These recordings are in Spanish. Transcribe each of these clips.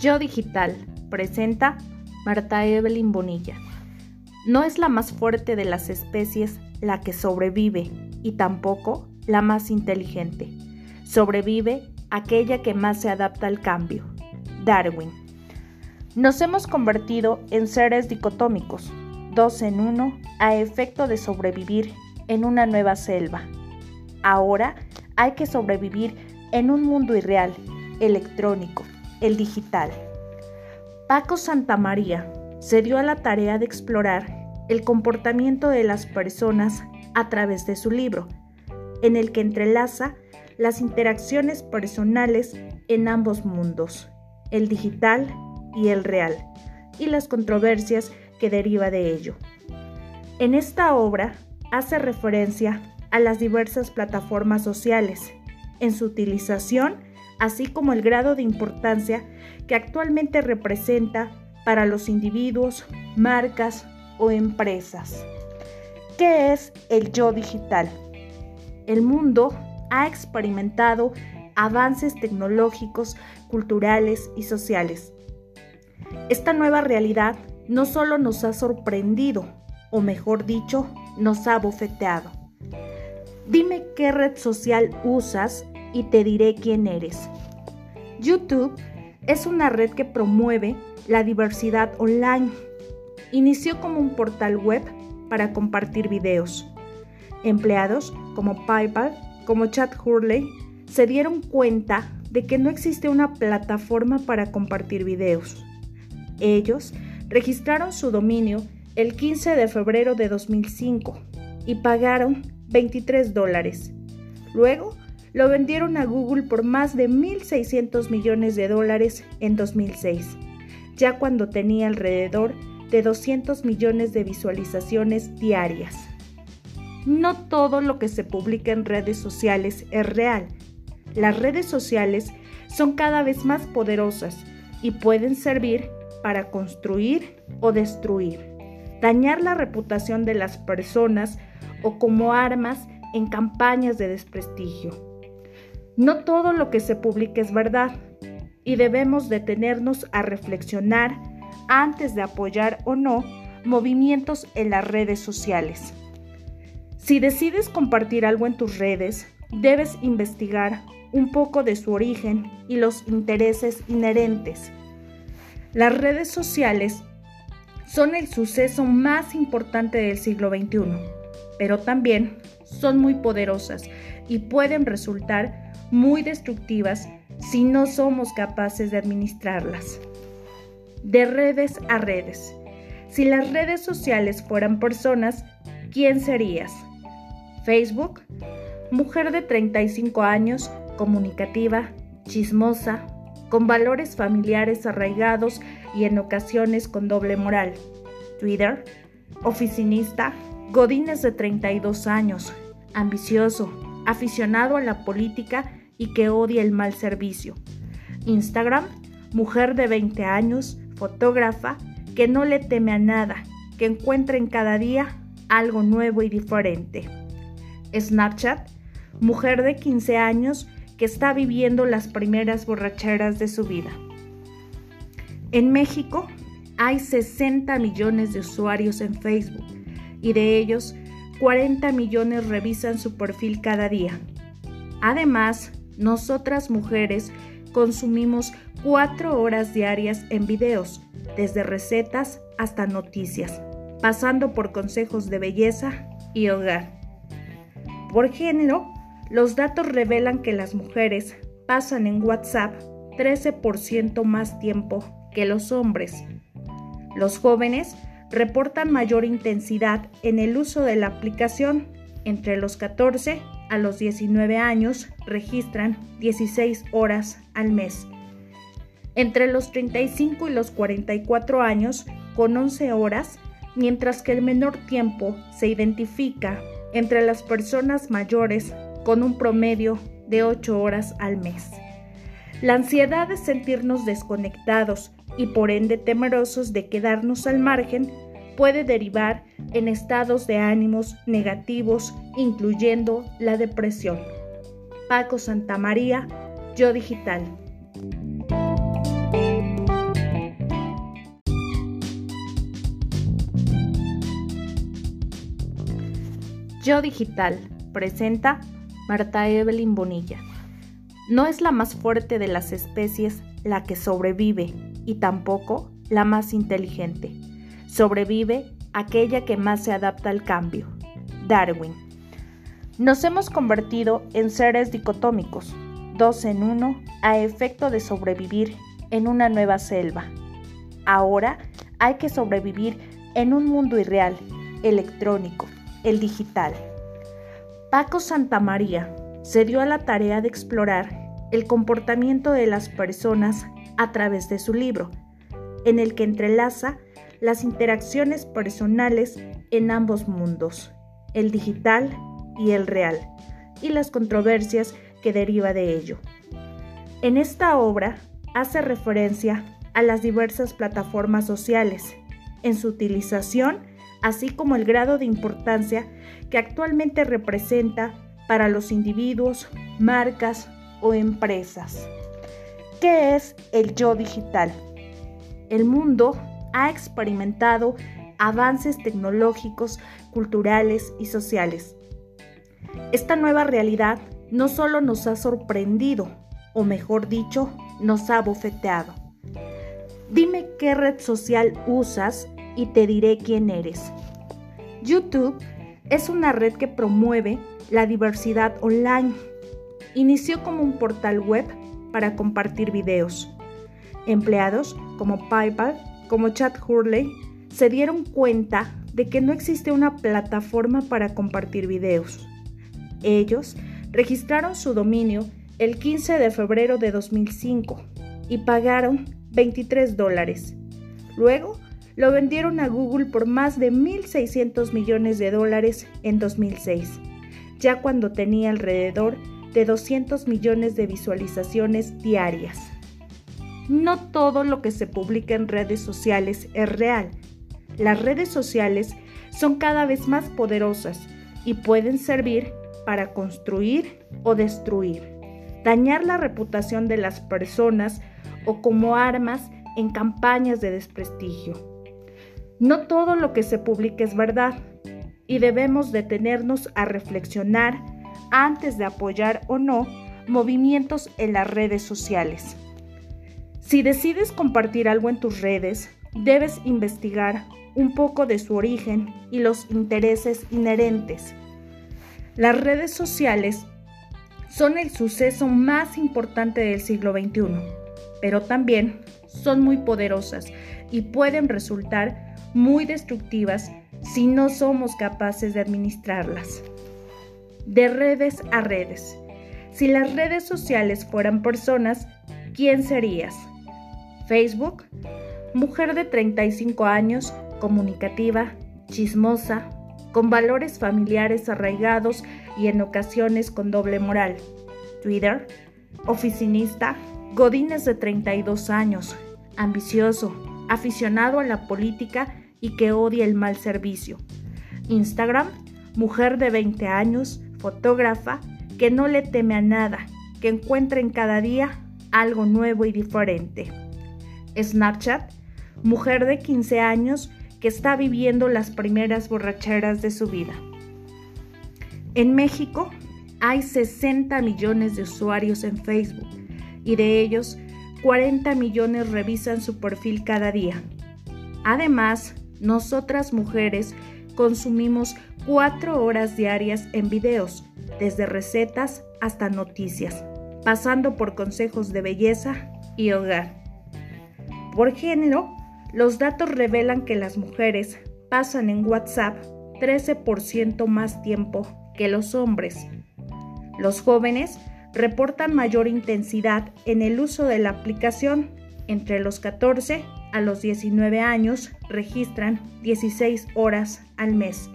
Yo Digital presenta Marta Evelyn Bonilla. No es la más fuerte de las especies la que sobrevive y tampoco la más inteligente. Sobrevive aquella que más se adapta al cambio. Darwin. Nos hemos convertido en seres dicotómicos, dos en uno, a efecto de sobrevivir en una nueva selva. Ahora hay que sobrevivir en un mundo irreal, electrónico, el digital. Paco Santamaría se dio a la tarea de explorar el comportamiento de las personas a través de su libro, en el que entrelaza las interacciones personales en ambos mundos, el digital y el real, y las controversias que deriva de ello. En esta obra hace referencia a las diversas plataformas sociales, en su utilización, así como el grado de importancia que actualmente representa para los individuos, marcas o empresas. ¿Qué es el yo digital? El mundo ha experimentado avances tecnológicos, culturales y sociales. Esta nueva realidad no solo nos ha sorprendido, o mejor dicho, nos ha bofeteado. Dime qué red social usas y te diré quién eres. YouTube es una red que promueve la diversidad online. Inició como un portal web para compartir videos. Empleados como PayPal, como Chad Hurley, se dieron cuenta de que no existe una plataforma para compartir videos. Ellos registraron su dominio el 15 de febrero de 2005 y pagaron 23 dólares. Luego lo vendieron a Google por más de 1.600 millones de dólares en 2006, ya cuando tenía alrededor de 200 millones de visualizaciones diarias. No todo lo que se publica en redes sociales es real. Las redes sociales son cada vez más poderosas y pueden servir para construir o destruir, dañar la reputación de las personas o como armas en campañas de desprestigio. No todo lo que se publica es verdad y debemos detenernos a reflexionar antes de apoyar o no movimientos en las redes sociales. Si decides compartir algo en tus redes, debes investigar un poco de su origen y los intereses inherentes. Las redes sociales son el suceso más importante del siglo XXI, pero también son muy poderosas y pueden resultar muy destructivas si no somos capaces de administrarlas. De redes a redes. Si las redes sociales fueran personas, ¿quién serías? Facebook, mujer de 35 años, comunicativa, chismosa, con valores familiares arraigados y en ocasiones con doble moral. Twitter, oficinista, Godines de 32 años, ambicioso, aficionado a la política y que odia el mal servicio. Instagram, mujer de 20 años, fotógrafa, que no le teme a nada, que encuentra en cada día algo nuevo y diferente. Snapchat, mujer de 15 años que está viviendo las primeras borracheras de su vida. En México hay 60 millones de usuarios en Facebook y de ellos 40 millones revisan su perfil cada día. Además, nosotras mujeres consumimos cuatro horas diarias en videos, desde recetas hasta noticias, pasando por consejos de belleza y hogar. Por género, los datos revelan que las mujeres pasan en WhatsApp 13% más tiempo que los hombres. Los jóvenes reportan mayor intensidad en el uso de la aplicación entre los 14 a los 19 años registran 16 horas al mes. Entre los 35 y los 44 años con 11 horas, mientras que el menor tiempo se identifica entre las personas mayores con un promedio de 8 horas al mes. La ansiedad de sentirnos desconectados y por ende temerosos de quedarnos al margen puede derivar en estados de ánimos negativos, incluyendo la depresión. Paco Santamaría, Yo Digital. Yo Digital presenta Marta Evelyn Bonilla. No es la más fuerte de las especies la que sobrevive y tampoco la más inteligente Sobrevive aquella que más se adapta al cambio. Darwin. Nos hemos convertido en seres dicotómicos, dos en uno, a efecto de sobrevivir en una nueva selva. Ahora hay que sobrevivir en un mundo irreal, electrónico, el digital. Paco Santamaría se dio a la tarea de explorar el comportamiento de las personas a través de su libro, en el que entrelaza las interacciones personales en ambos mundos, el digital y el real, y las controversias que deriva de ello. En esta obra hace referencia a las diversas plataformas sociales, en su utilización, así como el grado de importancia que actualmente representa para los individuos, marcas o empresas. ¿Qué es el yo digital? El mundo ha experimentado avances tecnológicos, culturales y sociales. Esta nueva realidad no solo nos ha sorprendido, o mejor dicho, nos ha bofeteado. Dime qué red social usas y te diré quién eres. YouTube es una red que promueve la diversidad online. Inició como un portal web para compartir videos. Empleados como PayPal como Chad Hurley se dieron cuenta de que no existe una plataforma para compartir videos. Ellos registraron su dominio el 15 de febrero de 2005 y pagaron 23 dólares. Luego lo vendieron a Google por más de 1.600 millones de dólares en 2006, ya cuando tenía alrededor de 200 millones de visualizaciones diarias. No todo lo que se publica en redes sociales es real. Las redes sociales son cada vez más poderosas y pueden servir para construir o destruir, dañar la reputación de las personas o como armas en campañas de desprestigio. No todo lo que se publica es verdad y debemos detenernos a reflexionar antes de apoyar o no movimientos en las redes sociales. Si decides compartir algo en tus redes, debes investigar un poco de su origen y los intereses inherentes. Las redes sociales son el suceso más importante del siglo XXI, pero también son muy poderosas y pueden resultar muy destructivas si no somos capaces de administrarlas. De redes a redes. Si las redes sociales fueran personas, ¿quién serías? Facebook, mujer de 35 años, comunicativa, chismosa, con valores familiares arraigados y en ocasiones con doble moral. Twitter, oficinista, Godínez de 32 años, ambicioso, aficionado a la política y que odia el mal servicio. Instagram, mujer de 20 años, fotógrafa, que no le teme a nada, que encuentra en cada día algo nuevo y diferente. Snapchat, mujer de 15 años que está viviendo las primeras borracheras de su vida. En México hay 60 millones de usuarios en Facebook y de ellos 40 millones revisan su perfil cada día. Además, nosotras mujeres consumimos 4 horas diarias en videos, desde recetas hasta noticias, pasando por consejos de belleza y hogar. Por género, los datos revelan que las mujeres pasan en WhatsApp 13% más tiempo que los hombres. Los jóvenes reportan mayor intensidad en el uso de la aplicación. Entre los 14 a los 19 años registran 16 horas al mes.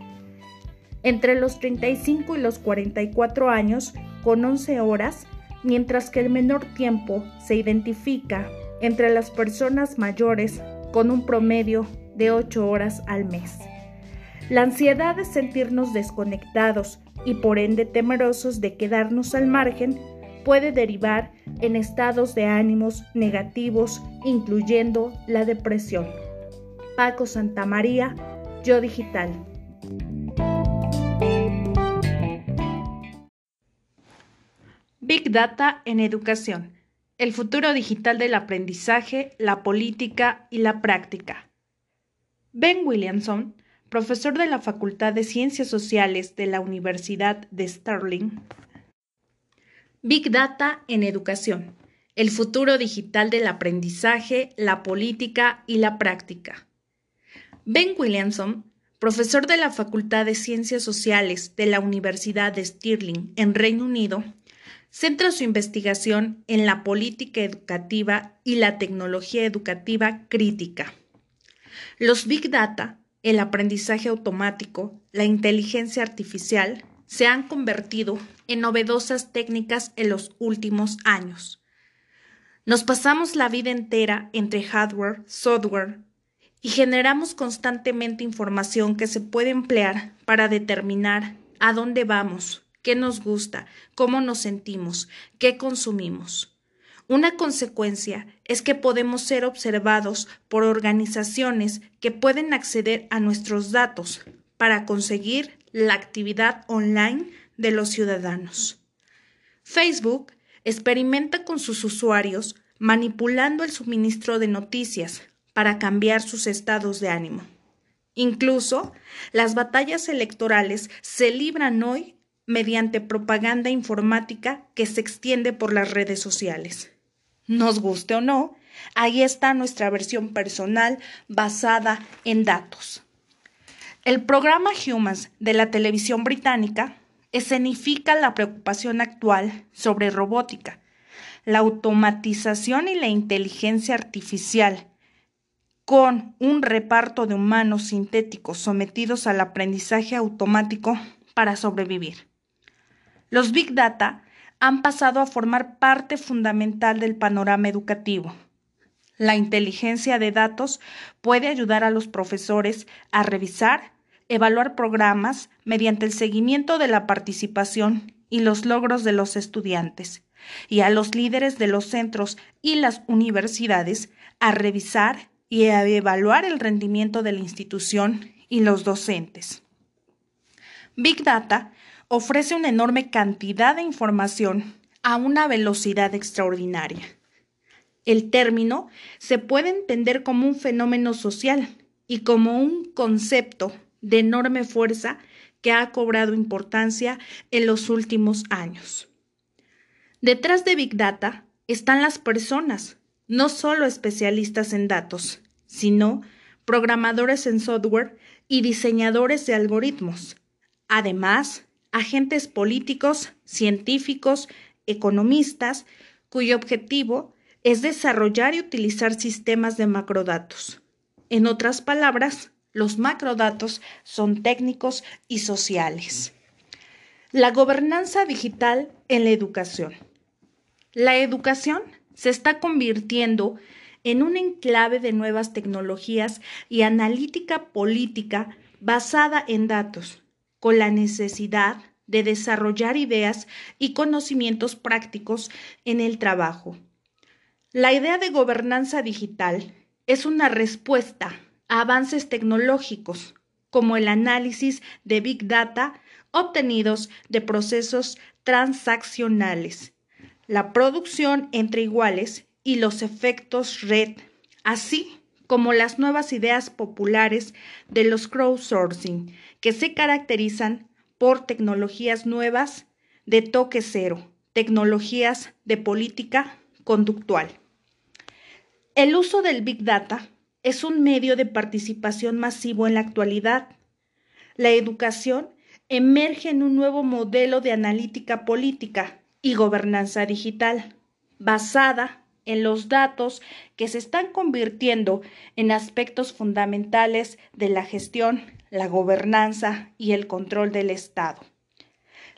Entre los 35 y los 44 años con 11 horas, mientras que el menor tiempo se identifica entre las personas mayores con un promedio de 8 horas al mes. La ansiedad de sentirnos desconectados y por ende temerosos de quedarnos al margen puede derivar en estados de ánimos negativos, incluyendo la depresión. Paco Santamaría, Yo Digital. Big Data en Educación. El futuro digital del aprendizaje, la política y la práctica. Ben Williamson, profesor de la Facultad de Ciencias Sociales de la Universidad de Sterling. Big Data en educación. El futuro digital del aprendizaje, la política y la práctica. Ben Williamson profesor de la Facultad de Ciencias Sociales de la Universidad de Stirling en Reino Unido, centra su investigación en la política educativa y la tecnología educativa crítica. Los Big Data, el aprendizaje automático, la inteligencia artificial, se han convertido en novedosas técnicas en los últimos años. Nos pasamos la vida entera entre hardware, software, y generamos constantemente información que se puede emplear para determinar a dónde vamos, qué nos gusta, cómo nos sentimos, qué consumimos. Una consecuencia es que podemos ser observados por organizaciones que pueden acceder a nuestros datos para conseguir la actividad online de los ciudadanos. Facebook experimenta con sus usuarios manipulando el suministro de noticias para cambiar sus estados de ánimo. Incluso las batallas electorales se libran hoy mediante propaganda informática que se extiende por las redes sociales. Nos guste o no, ahí está nuestra versión personal basada en datos. El programa Humans de la televisión británica escenifica la preocupación actual sobre robótica, la automatización y la inteligencia artificial con un reparto de humanos sintéticos sometidos al aprendizaje automático para sobrevivir. Los Big Data han pasado a formar parte fundamental del panorama educativo. La inteligencia de datos puede ayudar a los profesores a revisar, evaluar programas mediante el seguimiento de la participación y los logros de los estudiantes, y a los líderes de los centros y las universidades a revisar y a evaluar el rendimiento de la institución y los docentes. Big Data ofrece una enorme cantidad de información a una velocidad extraordinaria. El término se puede entender como un fenómeno social y como un concepto de enorme fuerza que ha cobrado importancia en los últimos años. Detrás de Big Data están las personas, no solo especialistas en datos, sino programadores en software y diseñadores de algoritmos. Además, agentes políticos, científicos, economistas, cuyo objetivo es desarrollar y utilizar sistemas de macrodatos. En otras palabras, los macrodatos son técnicos y sociales. La gobernanza digital en la educación. La educación se está convirtiendo en un enclave de nuevas tecnologías y analítica política basada en datos, con la necesidad de desarrollar ideas y conocimientos prácticos en el trabajo. La idea de gobernanza digital es una respuesta a avances tecnológicos, como el análisis de Big Data obtenidos de procesos transaccionales la producción entre iguales y los efectos red, así como las nuevas ideas populares de los crowdsourcing, que se caracterizan por tecnologías nuevas de toque cero, tecnologías de política conductual. El uso del Big Data es un medio de participación masivo en la actualidad. La educación emerge en un nuevo modelo de analítica política y gobernanza digital, basada en los datos que se están convirtiendo en aspectos fundamentales de la gestión, la gobernanza y el control del Estado.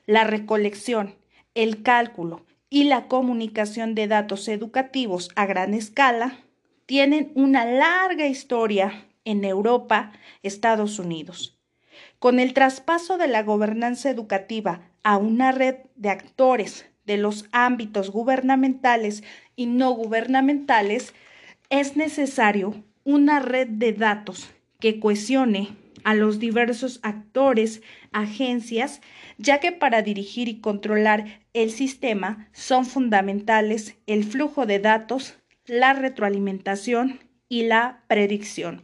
La recolección, el cálculo y la comunicación de datos educativos a gran escala tienen una larga historia en Europa, Estados Unidos. Con el traspaso de la gobernanza educativa a una red de actores de los ámbitos gubernamentales y no gubernamentales, es necesario una red de datos que cohesione a los diversos actores, agencias, ya que para dirigir y controlar el sistema son fundamentales el flujo de datos, la retroalimentación y la predicción.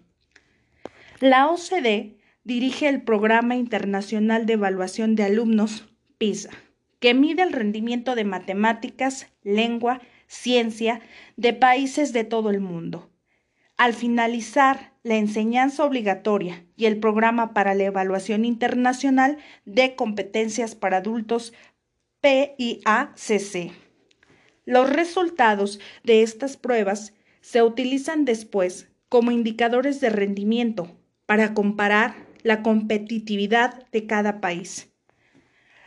La OCDE dirige el Programa Internacional de Evaluación de Alumnos, PISA, que mide el rendimiento de matemáticas, lengua, ciencia de países de todo el mundo. Al finalizar la enseñanza obligatoria y el programa para la evaluación internacional de competencias para adultos PIACC. Los resultados de estas pruebas se utilizan después como indicadores de rendimiento para comparar la competitividad de cada país.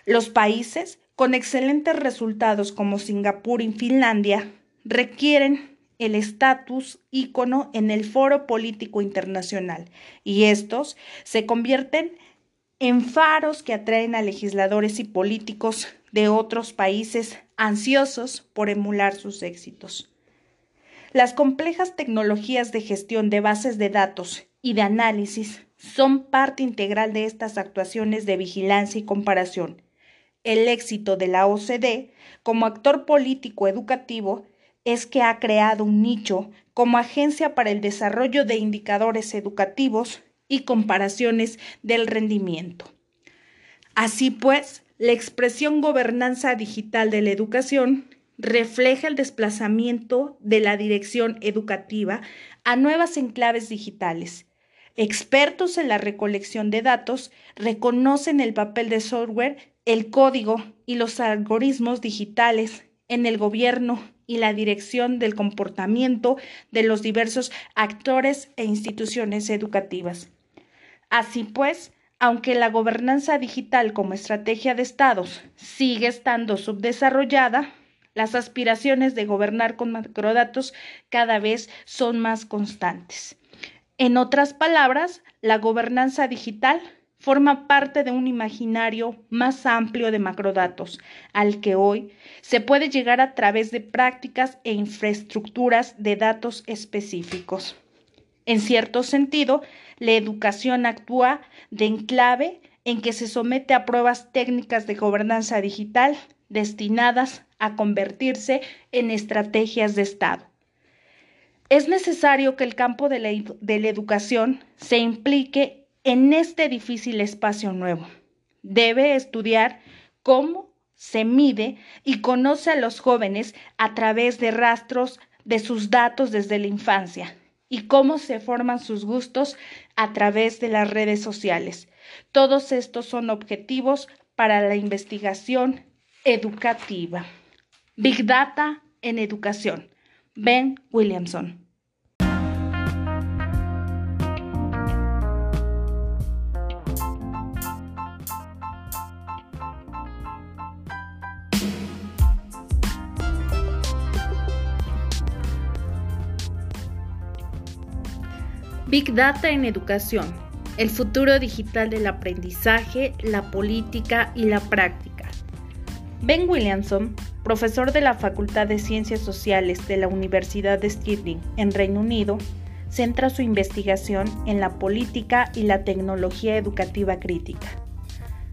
Los países con excelentes resultados como Singapur y Finlandia requieren el estatus ícono en el foro político internacional y estos se convierten en faros que atraen a legisladores y políticos de otros países ansiosos por emular sus éxitos. Las complejas tecnologías de gestión de bases de datos y de análisis son parte integral de estas actuaciones de vigilancia y comparación. El éxito de la OCDE como actor político educativo es que ha creado un nicho como agencia para el desarrollo de indicadores educativos y comparaciones del rendimiento. Así pues, la expresión gobernanza digital de la educación refleja el desplazamiento de la dirección educativa a nuevas enclaves digitales, Expertos en la recolección de datos reconocen el papel de software, el código y los algoritmos digitales en el gobierno y la dirección del comportamiento de los diversos actores e instituciones educativas. Así pues, aunque la gobernanza digital como estrategia de estados sigue estando subdesarrollada, las aspiraciones de gobernar con macrodatos cada vez son más constantes. En otras palabras, la gobernanza digital forma parte de un imaginario más amplio de macrodatos, al que hoy se puede llegar a través de prácticas e infraestructuras de datos específicos. En cierto sentido, la educación actúa de enclave en que se somete a pruebas técnicas de gobernanza digital destinadas a convertirse en estrategias de Estado. Es necesario que el campo de la, educación se implique en este difícil espacio nuevo. Debe estudiar cómo se mide y conoce a los jóvenes a través de rastros de sus datos desde la infancia y cómo se forman sus gustos a través de las redes sociales. Todos estos son objetivos para la investigación educativa. Big Data en educación. Ben Williamson. Big Data en educación. El futuro digital del aprendizaje, la política y la práctica. Ben Williamson profesor de la Facultad de Ciencias Sociales de la Universidad de Stirling en Reino Unido, centra su investigación en la política y la tecnología educativa crítica.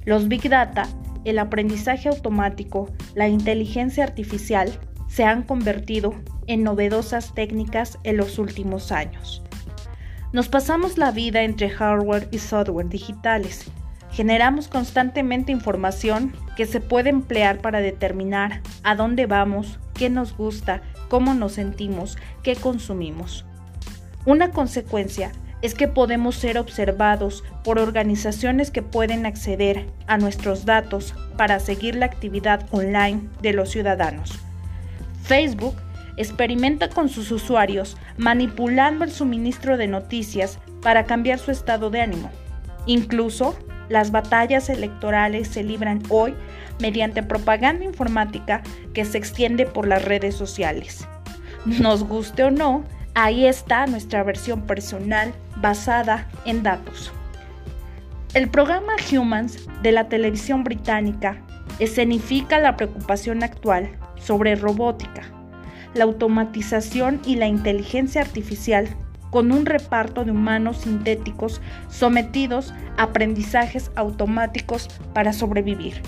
Los Big Data, el aprendizaje automático, la inteligencia artificial se han convertido en novedosas técnicas en los últimos años. Nos pasamos la vida entre hardware y software digitales Generamos constantemente información que se puede emplear para determinar a dónde vamos, qué nos gusta, cómo nos sentimos, qué consumimos. Una consecuencia es que podemos ser observados por organizaciones que pueden acceder a nuestros datos para seguir la actividad online de los ciudadanos. Facebook experimenta con sus usuarios manipulando el suministro de noticias para cambiar su estado de ánimo. Incluso las batallas electorales se libran hoy mediante propaganda informática que se extiende por las redes sociales. Nos guste o no, ahí está nuestra versión personal basada en datos. El programa Humans de la televisión británica escenifica la preocupación actual sobre robótica, la automatización y la inteligencia artificial con un reparto de humanos sintéticos sometidos a aprendizajes automáticos para sobrevivir.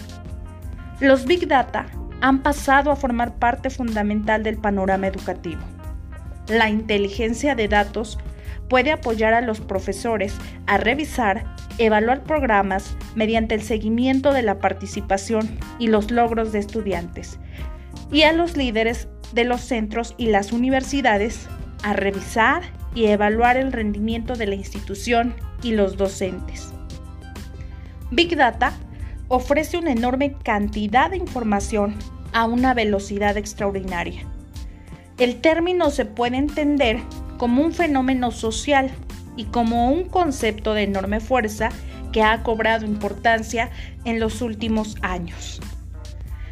Los Big Data han pasado a formar parte fundamental del panorama educativo. La inteligencia de datos puede apoyar a los profesores a revisar, evaluar programas mediante el seguimiento de la participación y los logros de estudiantes, y a los líderes de los centros y las universidades a revisar y evaluar el rendimiento de la institución y los docentes. Big Data ofrece una enorme cantidad de información a una velocidad extraordinaria. El término se puede entender como un fenómeno social y como un concepto de enorme fuerza que ha cobrado importancia en los últimos años.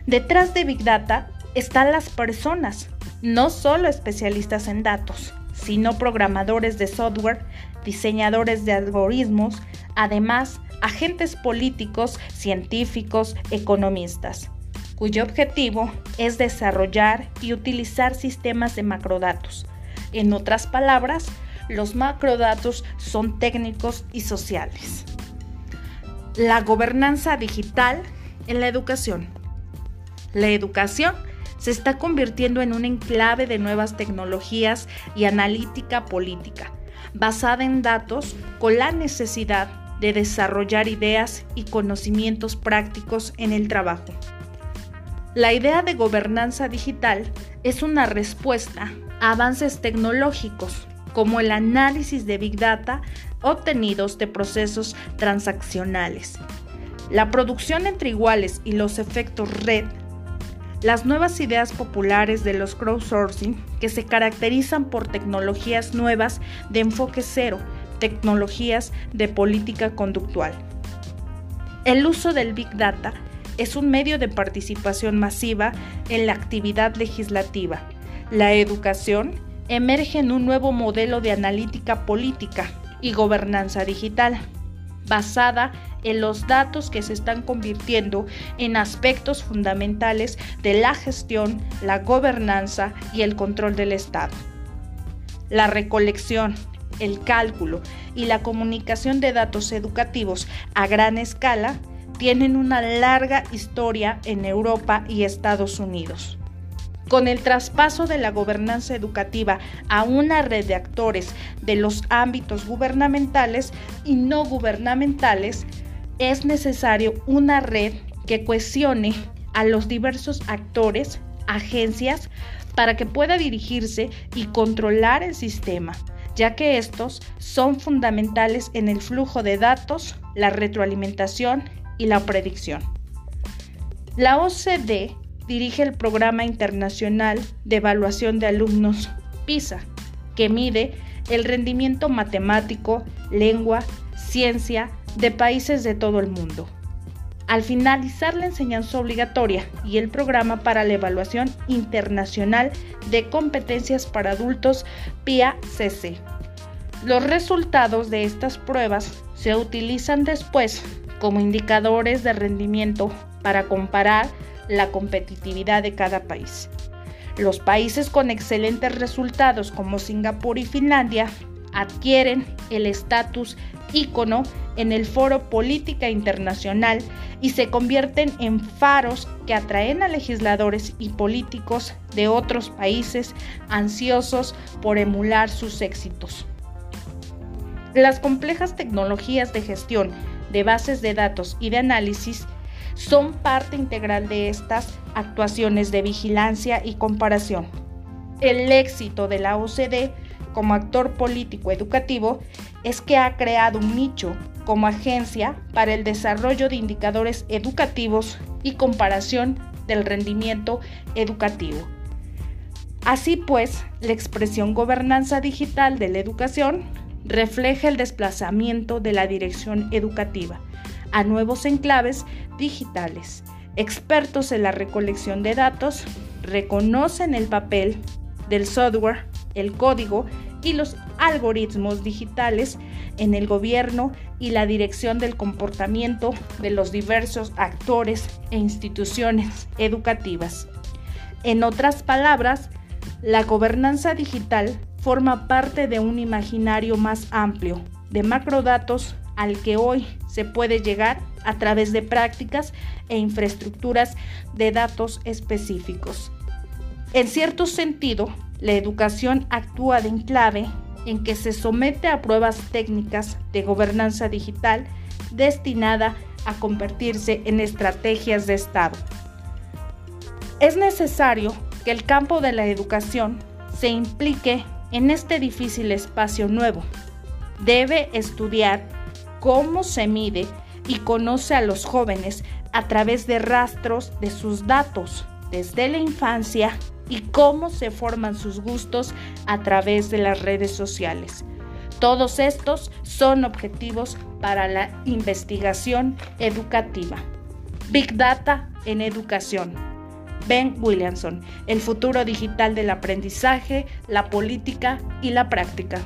Detrás de Big Data están las personas, no solo especialistas en datos, sino programadores de software, diseñadores de algoritmos, además agentes políticos, científicos, economistas, cuyo objetivo es desarrollar y utilizar sistemas de macrodatos. En otras palabras, los macrodatos son técnicos y sociales. La gobernanza digital en la educación. La educación se está convirtiendo en un enclave de nuevas tecnologías y analítica política, basada en datos con la necesidad de desarrollar ideas y conocimientos prácticos en el trabajo. La idea de gobernanza digital es una respuesta a avances tecnológicos como el análisis de Big Data obtenidos de procesos transaccionales, la producción entre iguales y los efectos red las nuevas ideas populares de los crowdsourcing que se caracterizan por tecnologías nuevas de enfoque cero, tecnologías de política conductual. El uso del Big Data es un medio de participación masiva en la actividad legislativa. La educación emerge en un nuevo modelo de analítica política y gobernanza digital, basada en los datos que se están convirtiendo en aspectos fundamentales de la gestión, la gobernanza y el control del Estado. La recolección, el cálculo y la comunicación de datos educativos a gran escala tienen una larga historia en Europa y Estados Unidos. Con el traspaso de la gobernanza educativa a una red de actores de los ámbitos gubernamentales y no gubernamentales, es necesario una red que cohesione a los diversos actores, agencias, para que pueda dirigirse y controlar el sistema, ya que estos son fundamentales en el flujo de datos, la retroalimentación y la predicción. La OCDE dirige el Programa Internacional de Evaluación de Alumnos PISA, que mide el rendimiento matemático, lengua, ciencia, de países de todo el mundo. Al finalizar la enseñanza obligatoria y el programa para la evaluación internacional de competencias para adultos PIA-CC. Los resultados de estas pruebas se utilizan después como indicadores de rendimiento para comparar la competitividad de cada país. Los países con excelentes resultados como Singapur y Finlandia adquieren el estatus ícono en el foro política internacional y se convierten en faros que atraen a legisladores y políticos de otros países ansiosos por emular sus éxitos. Las complejas tecnologías de gestión de bases de datos y de análisis son parte integral de estas actuaciones de vigilancia y comparación. El éxito de la OCDE como actor político educativo es que ha creado un nicho como agencia para el desarrollo de indicadores educativos y comparación del rendimiento educativo. Así pues, la expresión gobernanza digital de la educación refleja el desplazamiento de la dirección educativa a nuevos enclaves digitales. Expertos en la recolección de datos reconocen el papel del software, el código y los algoritmos digitales en el gobierno y la dirección del comportamiento de los diversos actores e instituciones educativas. En otras palabras, la gobernanza digital forma parte de un imaginario más amplio, de macrodatos al que hoy se puede llegar a través de prácticas e infraestructuras de datos específicos. En cierto sentido, la educación actúa de enclave en que se somete a pruebas técnicas de gobernanza digital destinada a convertirse en estrategias de Estado. Es necesario que el campo de la educación se implique en este difícil espacio nuevo. Debe estudiar cómo se mide y conoce a los jóvenes a través de rastros de sus datos desde la infancia y cómo se forman sus gustos a través de las redes sociales. Todos estos son objetivos para la investigación educativa. Big Data en educación. Ben Williamson, el futuro digital del aprendizaje, la política y la práctica.